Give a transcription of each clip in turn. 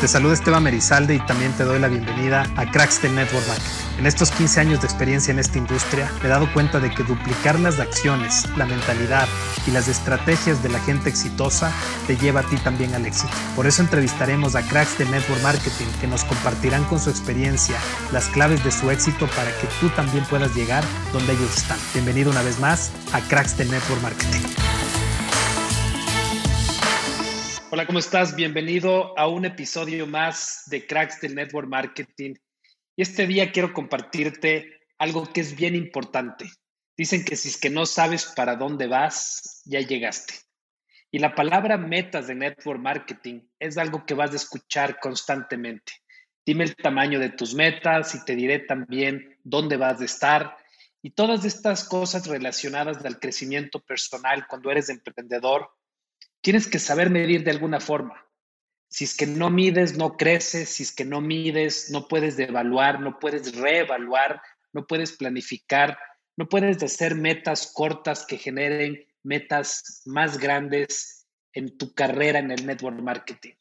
Te saluda Esteban Merizalde y también te doy la bienvenida a Cracks del Network Marketing. En estos 15 años de experiencia en esta industria, me he dado cuenta de que duplicar las acciones, la mentalidad y las estrategias de la gente exitosa te lleva a ti también al éxito. Por eso entrevistaremos a cracks Network Marketing que nos compartirán con su experiencia las claves de su éxito para que tú también puedas llegar donde ellos están. Bienvenido una vez más a Cracks del Network Marketing. Hola, ¿cómo estás? Bienvenido a un episodio más de Cracks del Network Marketing. Y este día quiero compartirte algo que es bien importante. Dicen que si es que no sabes para dónde vas, ya llegaste. Y la palabra metas de Network Marketing es algo que vas a escuchar constantemente. Dime el tamaño de tus metas y te diré también dónde vas a estar. Y todas estas cosas relacionadas al crecimiento personal cuando eres emprendedor tienes que saber medir de alguna forma. Si es que no mides, no creces, si es que no mides, no puedes evaluar, no puedes reevaluar, no puedes planificar, no puedes hacer metas cortas que generen metas más grandes en tu carrera en el network marketing.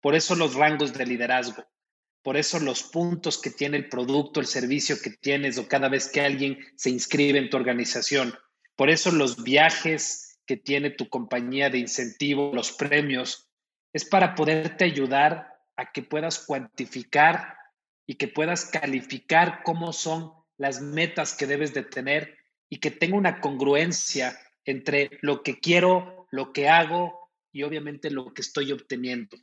Por eso los rangos de liderazgo, por eso los puntos que tiene el producto, el servicio que tienes o cada vez que alguien se inscribe en tu organización, por eso los viajes que tiene tu compañía de incentivo, los premios, es para poderte ayudar a que puedas cuantificar y que puedas calificar cómo son las metas que debes de tener y que tenga una congruencia entre lo que quiero, lo que hago y obviamente lo que estoy obteniendo.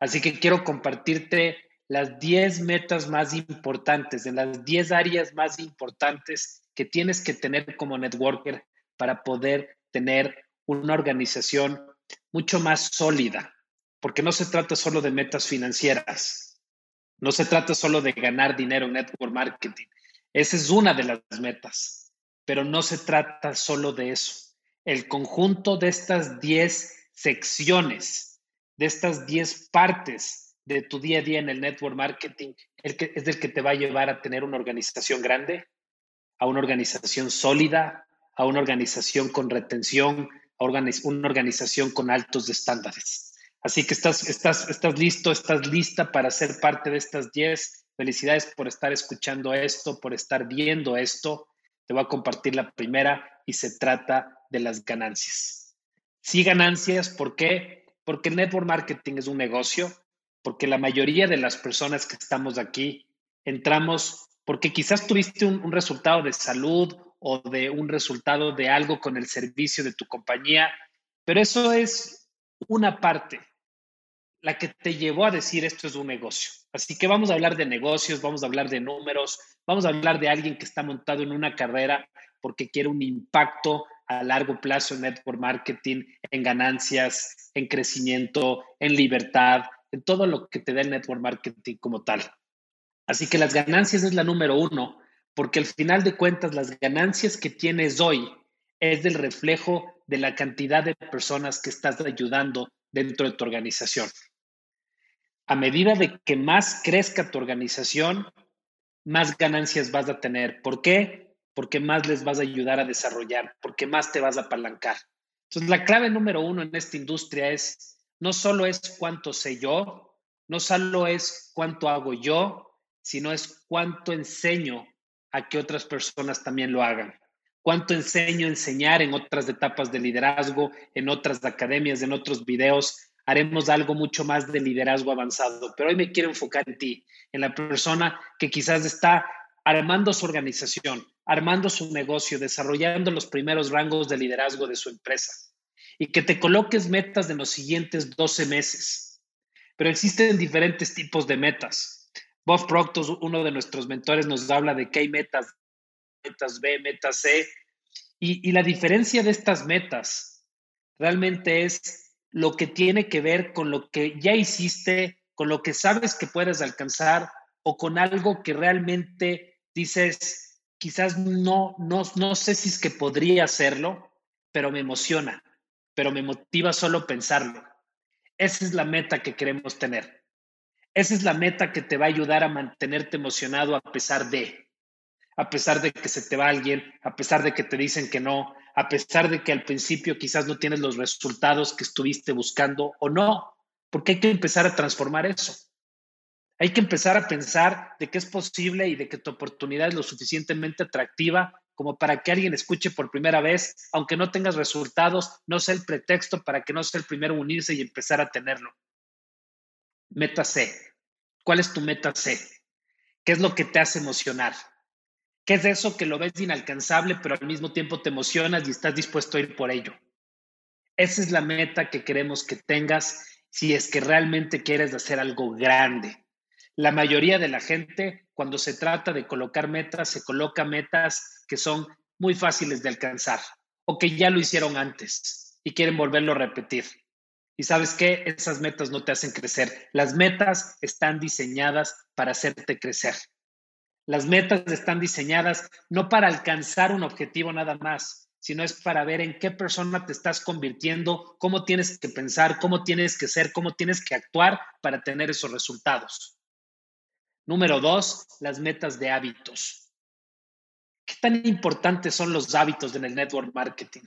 Así que quiero compartirte las 10 metas más importantes, de las 10 áreas más importantes que tienes que tener como networker para poder tener una organización mucho más sólida, porque no se trata solo de metas financieras, no se trata solo de ganar dinero en network marketing. Esa es una de las metas, pero no se trata solo de eso. El conjunto de estas 10 secciones, de estas 10 partes de tu día a día en el network marketing, es el que te va a llevar a tener una organización grande, a una organización sólida, a una organización con retención, a una organización con altos estándares. Así que estás, estás, estás listo, estás lista para ser parte de estas 10. Felicidades por estar escuchando esto, por estar viendo esto. Te voy a compartir la primera y se trata de las ganancias. Sí, ganancias, ¿por qué? Porque network marketing es un negocio, porque la mayoría de las personas que estamos aquí entramos porque quizás tuviste un resultado de salud o de un resultado de algo con el servicio de tu compañía, pero eso es una parte, la que te llevó a decir esto es un negocio. Así que vamos a hablar de negocios, vamos a hablar de números, vamos a hablar de alguien que está montado en una carrera porque quiere un impacto a largo plazo en network marketing, en ganancias, en crecimiento, en libertad, en todo lo que te da el network marketing como tal. Así que las ganancias es la número uno porque al final de cuentas las ganancias que tienes hoy es del reflejo de la cantidad de personas que estás ayudando dentro de tu organización. A medida de que más crezca tu organización, más ganancias vas a tener. ¿Por qué? Porque más les vas a ayudar a desarrollar, porque más te vas a apalancar. Entonces, la clave número uno en esta industria es, no solo es cuánto sé yo, no solo es cuánto hago yo, sino es cuánto enseño a que otras personas también lo hagan. Cuánto enseño a enseñar en otras etapas de liderazgo, en otras academias, en otros videos. Haremos algo mucho más de liderazgo avanzado. Pero hoy me quiero enfocar en ti, en la persona que quizás está armando su organización, armando su negocio, desarrollando los primeros rangos de liderazgo de su empresa. Y que te coloques metas de los siguientes 12 meses. Pero existen diferentes tipos de metas. Bob Proctor, uno de nuestros mentores, nos habla de que hay metas, metas B, metas C. Y, y la diferencia de estas metas realmente es lo que tiene que ver con lo que ya hiciste, con lo que sabes que puedes alcanzar o con algo que realmente dices, quizás no, no, no sé si es que podría hacerlo, pero me emociona, pero me motiva solo pensarlo. Esa es la meta que queremos tener. Esa es la meta que te va a ayudar a mantenerte emocionado a pesar de, a pesar de que se te va alguien, a pesar de que te dicen que no, a pesar de que al principio quizás no tienes los resultados que estuviste buscando o no, porque hay que empezar a transformar eso. Hay que empezar a pensar de que es posible y de que tu oportunidad es lo suficientemente atractiva como para que alguien escuche por primera vez, aunque no tengas resultados, no sea el pretexto para que no sea el primero en unirse y empezar a tenerlo. Meta C. ¿Cuál es tu meta C? ¿Qué es lo que te hace emocionar? ¿Qué es eso que lo ves inalcanzable, pero al mismo tiempo te emocionas y estás dispuesto a ir por ello? Esa es la meta que queremos que tengas si es que realmente quieres hacer algo grande. La mayoría de la gente, cuando se trata de colocar metas, se coloca metas que son muy fáciles de alcanzar o que ya lo hicieron antes y quieren volverlo a repetir. Y sabes qué, esas metas no te hacen crecer. Las metas están diseñadas para hacerte crecer. Las metas están diseñadas no para alcanzar un objetivo nada más, sino es para ver en qué persona te estás convirtiendo, cómo tienes que pensar, cómo tienes que ser, cómo tienes que actuar para tener esos resultados. Número dos, las metas de hábitos. ¿Qué tan importantes son los hábitos en el network marketing?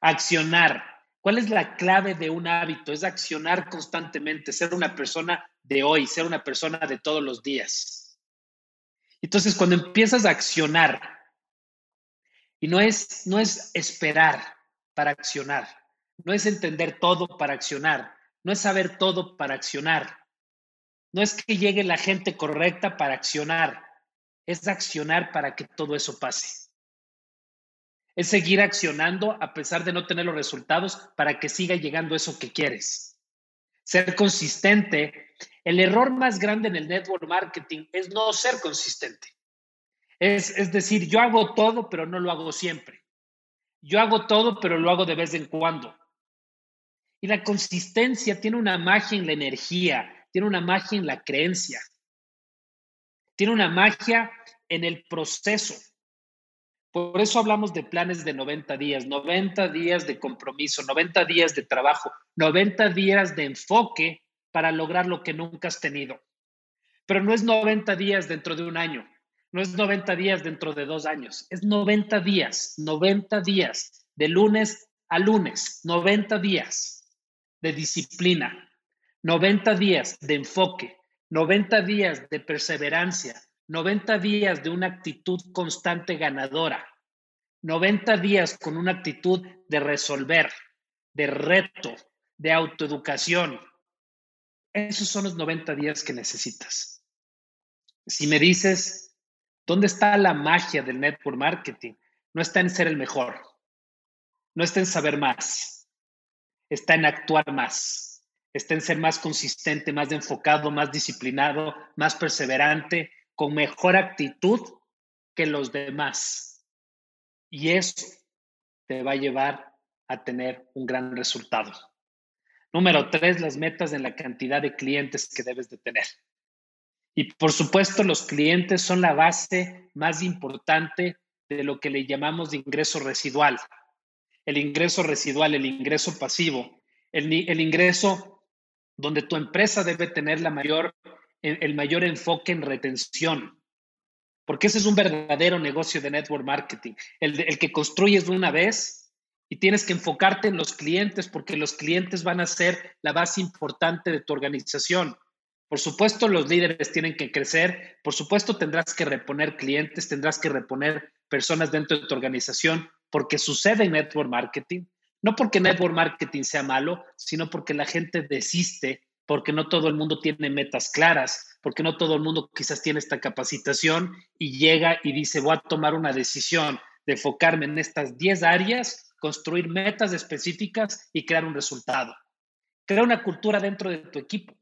Accionar. ¿Cuál es la clave de un hábito? Es accionar constantemente, ser una persona de hoy, ser una persona de todos los días. Entonces, cuando empiezas a accionar y no es, no es esperar para accionar, no es entender todo para accionar, no es saber todo para accionar, no es que llegue la gente correcta para accionar, es accionar para que todo eso pase. Es seguir accionando a pesar de no tener los resultados para que siga llegando eso que quieres. Ser consistente. El error más grande en el network marketing es no ser consistente. Es, decir, yo hago todo, pero no lo hago siempre. Yo hago todo, pero lo hago de vez en cuando. Y la consistencia tiene una magia en la energía, tiene una magia en la creencia, tiene una magia en el proceso. Por eso hablamos de planes de 90 días, 90 días de compromiso, 90 días de trabajo, 90 días de enfoque para lograr lo que nunca has tenido. Pero no es 90 días dentro de un año, no es 90 días dentro de dos años, es 90 días, 90 días, de lunes a lunes, 90 días de disciplina, 90 días de enfoque, 90 días de perseverancia, 90 días de una actitud constante ganadora, 90 días con una actitud de resolver, de reto, de autoeducación. Esos son los 90 días que necesitas. Si me dices, ¿Dónde está la magia del network marketing? No está en ser el mejor, no está en saber más, está en actuar más, está en ser más consistente, más enfocado, más disciplinado, más perseverante, con mejor actitud que los demás. Y eso te va a llevar a tener un gran resultado. Número tres, las metas en la cantidad de clientes que debes de tener. Y por supuesto, los clientes son la base más importante de lo que le llamamos de ingreso residual. El ingreso residual, el ingreso pasivo, el, el ingreso donde tu empresa debe tener la mayor, el mayor enfoque en retención. Porque ese es un verdadero negocio de network marketing, el, que construyes de una vez y tienes que enfocarte en los clientes porque los clientes van a ser la base importante de tu organización. Por supuesto, los líderes tienen que crecer, por supuesto, tendrás que reponer clientes, tendrás que reponer personas dentro de tu organización, porque sucede en network marketing, no porque network marketing sea malo, sino porque la gente desiste, porque no todo el mundo tiene metas claras, porque no todo el mundo quizás tiene esta capacitación y llega y dice, voy a tomar una decisión de enfocarme en estas 10 áreas, construir metas específicas y crear un resultado. Crea una cultura dentro de tu equipo.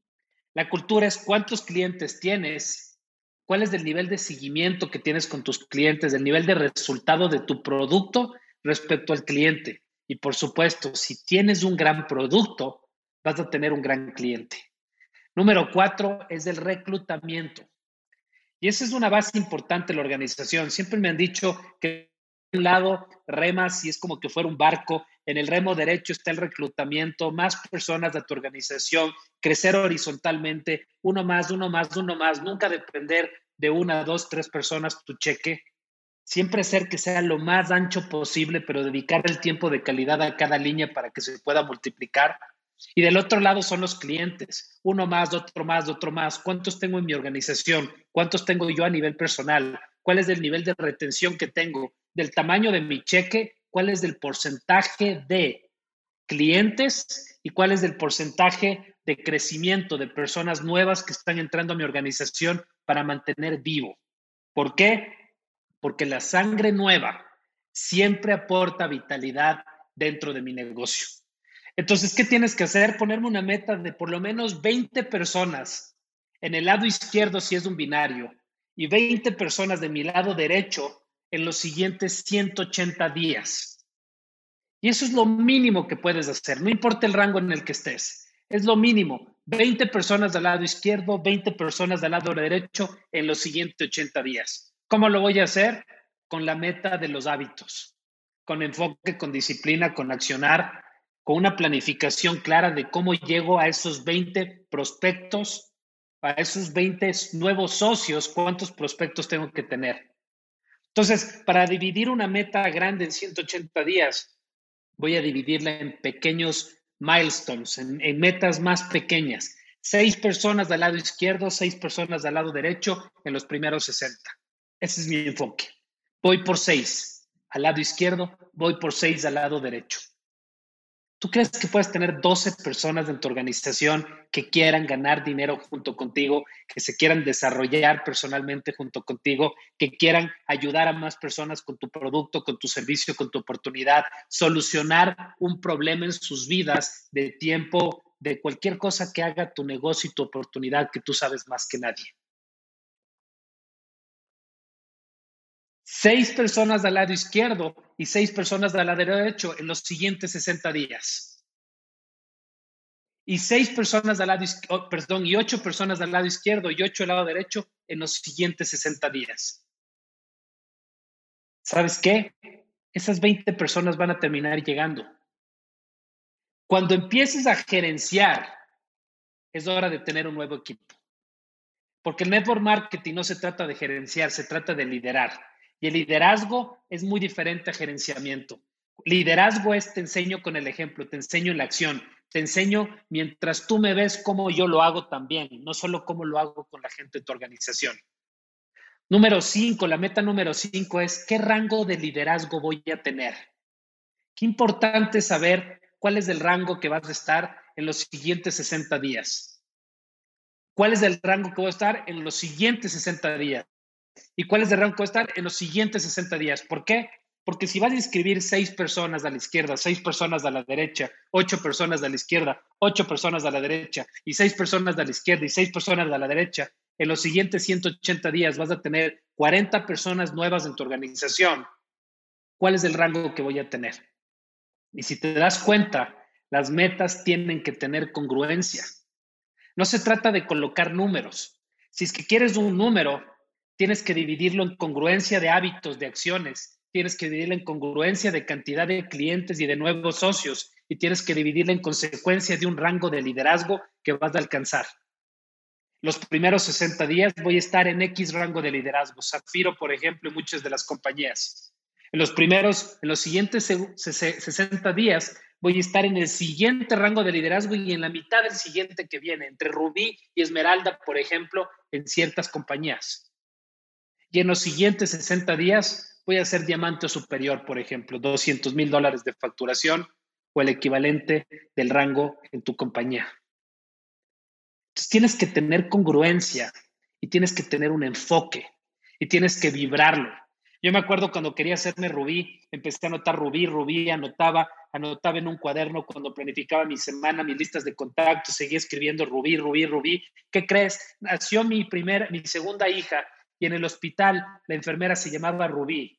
La cultura es cuántos clientes tienes, cuál es el nivel de seguimiento que tienes con tus clientes, el nivel de resultado de tu producto respecto al cliente. Y por supuesto, si tienes un gran producto, vas a tener un gran cliente. Número cuatro es el reclutamiento. Y esa es una base importante de la organización. Siempre me han dicho que un lado remas y es como que fuera un barco. En el remo derecho está el reclutamiento, más personas de tu organización, crecer horizontalmente, uno más, uno más, uno más, nunca depender de una, dos, tres personas tu cheque. Siempre ser que sea lo más ancho posible, pero dedicar el tiempo de calidad a cada línea para que se pueda multiplicar. Y del otro lado son los clientes, uno más, otro más, otro más. ¿Cuántos tengo en mi organización? ¿Cuántos tengo yo a nivel personal? ¿Cuál es el nivel de retención que tengo? ¿Del tamaño de mi cheque? ¿Cuál es el porcentaje de clientes? ¿Y cuál es el porcentaje de crecimiento de personas nuevas que están entrando a mi organización para mantener vivo? ¿Por qué? Porque la sangre nueva siempre aporta vitalidad dentro de mi negocio. Entonces, ¿qué tienes que hacer? Ponerme una meta de por lo menos 20 personas en el lado izquierdo si es un binario y 20 personas de mi lado derecho en los siguientes 180 días. Y eso es lo mínimo que puedes hacer, no importa el rango en el que estés. Es lo mínimo. 20 personas del lado izquierdo, 20 personas del lado derecho en los siguientes 80 días. ¿Cómo lo voy a hacer? Con la meta de los hábitos, con enfoque, con disciplina, con accionar con una planificación clara de cómo llego a esos 20 prospectos, a esos 20 nuevos socios, cuántos prospectos tengo que tener. Entonces, para dividir una meta grande en 180 días, voy a dividirla en pequeños milestones, en, metas más pequeñas. Seis personas del lado izquierdo, seis personas del lado derecho en los primeros 60. Ese es mi enfoque. Voy por seis al lado izquierdo, voy por seis al lado derecho. ¿Tú crees que puedes tener 12 personas en tu organización que quieran ganar dinero junto contigo, que se quieran desarrollar personalmente junto contigo, que quieran ayudar a más personas con tu producto, con tu servicio, con tu oportunidad, solucionar un problema en sus vidas de tiempo, de cualquier cosa que haga tu negocio y tu oportunidad que tú sabes más que nadie? Seis personas del lado izquierdo y seis personas del lado derecho en los siguientes 60 días. Y seis personas del lado izquierdo, perdón, y ocho personas del lado izquierdo y ocho del lado derecho en los siguientes 60 días. ¿Sabes qué? Esas 20 personas van a terminar llegando. Cuando empieces a gerenciar, es hora de tener un nuevo equipo. Porque el network marketing no se trata de gerenciar, se trata de liderar. Y el liderazgo es muy diferente a gerenciamiento. Liderazgo es te enseño con el ejemplo, te enseño en la acción, te enseño mientras tú me ves cómo yo lo hago también, no solo cómo lo hago con la gente de tu organización. Número cinco, la meta número cinco es qué rango de liderazgo voy a tener. Qué importante saber cuál es el rango que vas a estar en los siguientes 60 días. ¿Cuál es el rango que voy a estar en los siguientes 60 días? ¿Y cuál es el rango que va a estar en los siguientes 60 días? ¿Por qué? Porque si vas a inscribir seis personas a la izquierda, seis personas a la derecha, ocho personas a la izquierda, ocho personas a la derecha y seis personas a la izquierda y seis personas a la derecha, en los siguientes 180 días vas a tener 40 personas nuevas en tu organización. ¿Cuál es el rango que voy a tener? Y si te das cuenta, las metas tienen que tener congruencia. No se trata de colocar números. Si es que quieres un número, tienes que dividirlo en congruencia de hábitos, de acciones, tienes que dividirlo en congruencia de cantidad de clientes y de nuevos socios, y tienes que dividirlo en consecuencia de un rango de liderazgo que vas a alcanzar. Los primeros 60 días voy a estar en X rango de liderazgo, Zafiro, por ejemplo, y muchas de las compañías. En los primeros, en los siguientes 60 días voy a estar en el siguiente rango de liderazgo y en la mitad del siguiente que viene, entre Rubí y Esmeralda, por ejemplo, en ciertas compañías. Y en los siguientes 60 días voy a ser diamante superior, por ejemplo, 200 mil dólares de facturación o el equivalente del rango en tu compañía. Entonces tienes que tener congruencia y tienes que tener un enfoque y tienes que vibrarlo. Yo me acuerdo cuando quería hacerme rubí, empecé a anotar rubí, rubí, anotaba, anotaba en un cuaderno cuando planificaba mi semana, mis listas de contactos, seguía escribiendo rubí, rubí, rubí. ¿Qué crees? Nació mi primera, mi segunda hija y en el hospital la enfermera se llamaba Rubí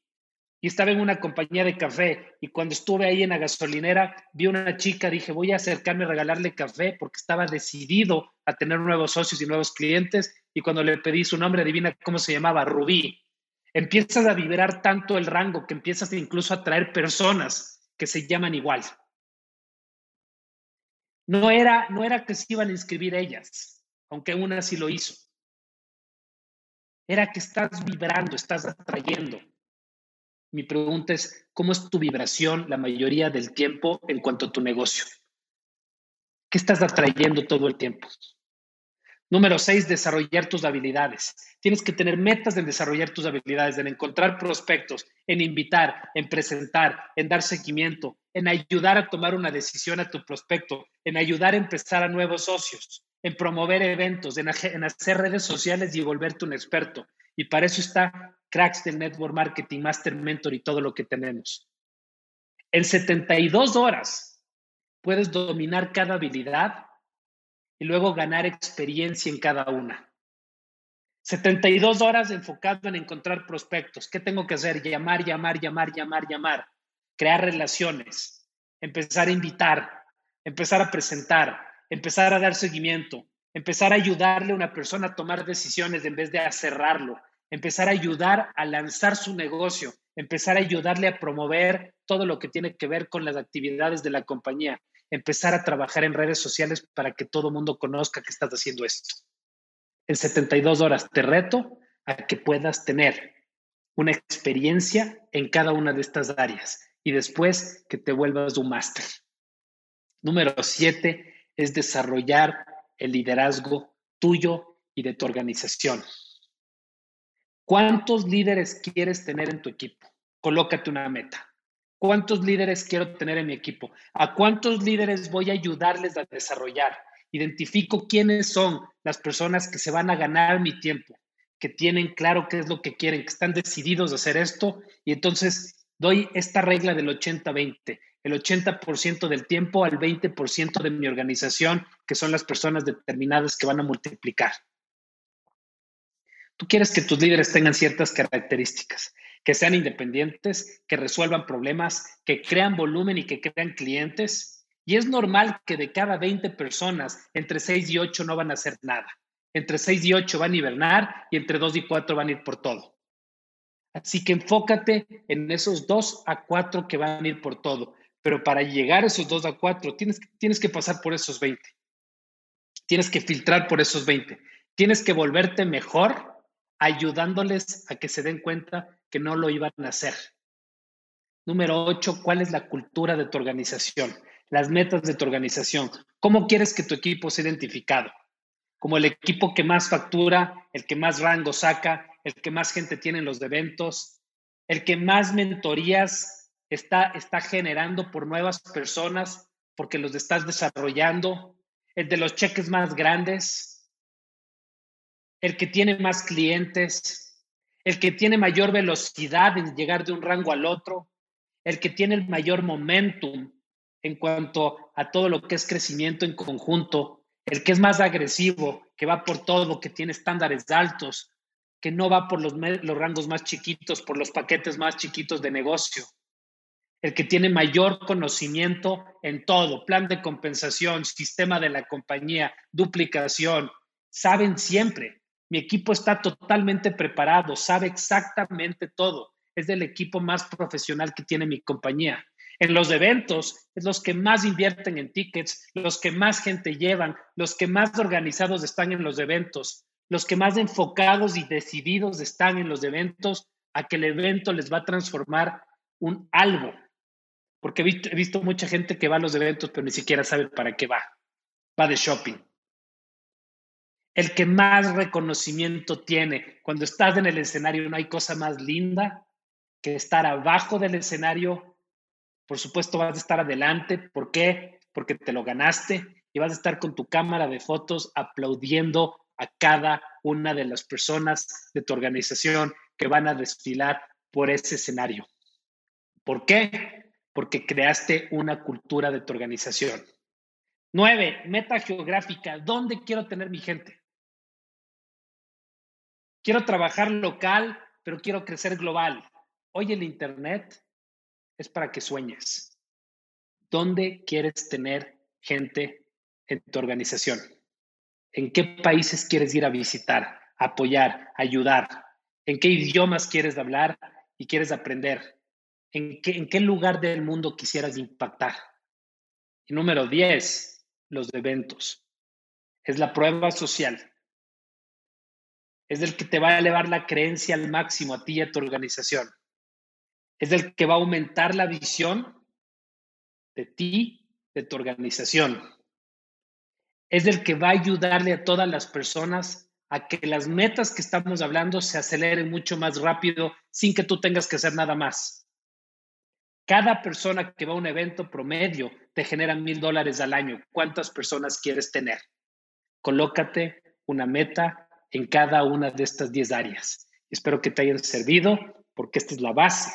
y estaba en una compañía de café y cuando estuve ahí en la gasolinera vi una chica, dije voy a acercarme a regalarle café porque estaba decidido a tener nuevos socios y nuevos clientes y cuando le pedí su nombre adivina cómo se llamaba, Rubí. Empiezas a vibrar tanto el rango que empiezas incluso a traer personas que se llaman igual. No era, no era que se iban a inscribir ellas, aunque una sí lo hizo era que estás vibrando, estás atrayendo. Mi pregunta es, ¿cómo es tu vibración la mayoría del tiempo en cuanto a tu negocio? ¿Qué estás atrayendo todo el tiempo? Número seis, desarrollar tus habilidades. Tienes que tener metas en desarrollar tus habilidades, en encontrar prospectos, en invitar, en presentar, en dar seguimiento, en ayudar a tomar una decisión a tu prospecto, en ayudar a empezar a nuevos socios, en promover eventos, en, hacer redes sociales y volverte un experto. Y para eso está Cracks del Network Marketing, Master Mentor y todo lo que tenemos. En 72 horas puedes dominar cada habilidad y luego ganar experiencia en cada una. 72 horas enfocado en encontrar prospectos. ¿Qué tengo que hacer? Llamar, llamar, llamar, llamar, llamar. Crear relaciones. Empezar a invitar. Empezar a presentar. Empezar a dar seguimiento. Empezar a ayudarle a una persona a tomar decisiones en vez de a cerrarlo. Empezar a ayudar a lanzar su negocio. Empezar a ayudarle a promover todo lo que tiene que ver con las actividades de la compañía empezar a trabajar en redes sociales para que todo mundo conozca que estás haciendo esto. En 72 horas te reto a que puedas tener una experiencia en cada una de estas áreas y después que te vuelvas un máster. Número 7 es desarrollar el liderazgo tuyo y de tu organización. ¿Cuántos líderes quieres tener en tu equipo? Colócate una meta. ¿Cuántos líderes quiero tener en mi equipo? ¿A cuántos líderes voy a ayudarles a desarrollar? Identifico quiénes son las personas que se van a ganar mi tiempo, que tienen claro qué es lo que quieren, que están decididos a hacer esto y entonces doy esta regla del 80-20, el 80% del tiempo al 20% de mi organización, que son las personas determinadas que van a multiplicar. Tú quieres que tus líderes tengan ciertas características que sean independientes, que resuelvan problemas, que crean volumen y que crean clientes. Y es normal que de cada 20 personas, entre 6 y 8 no van a hacer nada. Entre 6 y 8 van a hibernar y entre 2 y 4 van a ir por todo. Así que enfócate en esos 2 a 4 que van a ir por todo. Pero para llegar a esos 2 a 4, tienes, tienes que pasar por esos 20. Tienes que filtrar por esos 20. Tienes que volverte mejor ayudándoles a que se den cuenta que no lo iban a hacer. Número ocho, ¿cuál es la cultura de tu organización? Las metas de tu organización. ¿Cómo quieres que tu equipo sea identificado? Como el equipo que más factura, el que más rango saca, el que más gente tiene en los eventos, el que más mentorías está, está generando por nuevas personas porque los estás desarrollando, el de los cheques más grandes, el que tiene más clientes, el que tiene mayor velocidad en llegar de un rango al otro, el que tiene el mayor momentum en cuanto a todo lo que es crecimiento en conjunto, el que es más agresivo, que va por todo, que tiene estándares altos, que no va por los, los rangos más chiquitos, por los paquetes más chiquitos de negocio, el que tiene mayor conocimiento en todo, plan de compensación, sistema de la compañía, duplicación, saben siempre mi equipo está totalmente preparado, sabe exactamente todo. Es del equipo más profesional que tiene mi compañía. En los eventos es los que más invierten en tickets, los que más gente llevan, los que más organizados están en los eventos, los que más enfocados y decididos están en los eventos a que el evento les va a transformar un algo. Porque he visto, mucha gente que va a los eventos pero ni siquiera sabe para qué va. Va de shopping el que más reconocimiento tiene. Cuando estás en el escenario no hay cosa más linda que estar abajo del escenario. Por supuesto vas a estar adelante. ¿Por qué? Porque te lo ganaste y vas a estar con tu cámara de fotos aplaudiendo a cada una de las personas de tu organización que van a desfilar por ese escenario. ¿Por qué? Porque creaste una cultura de tu organización. Nueve, meta geográfica. ¿Dónde quiero tener mi gente? Quiero trabajar local, pero quiero crecer global. Hoy el Internet es para que sueñes. ¿Dónde quieres tener gente en tu organización? ¿En qué países quieres ir a visitar, apoyar, ayudar? ¿En qué idiomas quieres hablar y quieres aprender? ¿En qué, lugar del mundo quisieras impactar? Y número 10, los eventos. Es la prueba social es del que te va a elevar la creencia al máximo a ti y a tu organización. Es del que va a aumentar la visión de ti, de tu organización. es el que va a ayudarle a todas las personas a que las metas que estamos hablando se aceleren mucho más rápido sin que tú tengas que hacer nada más. Cada persona que va a un evento promedio te genera mil dólares al año. ¿Cuántas personas quieres tener? Colócate una meta en cada una de estas 10 áreas. Espero que te hayan servido porque esta es la base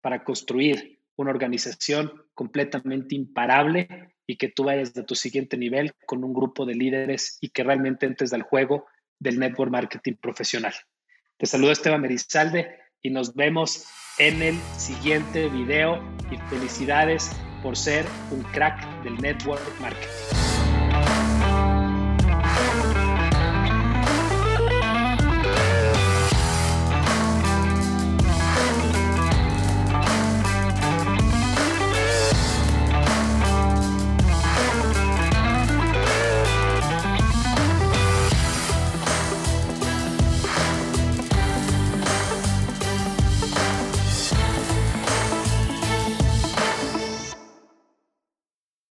para construir una organización completamente imparable y que tú vayas de tu siguiente nivel con un grupo de líderes y que realmente entres al juego del network marketing profesional. Te saludo Esteban Merizalde y nos vemos en el siguiente video y felicidades por ser un crack del network marketing.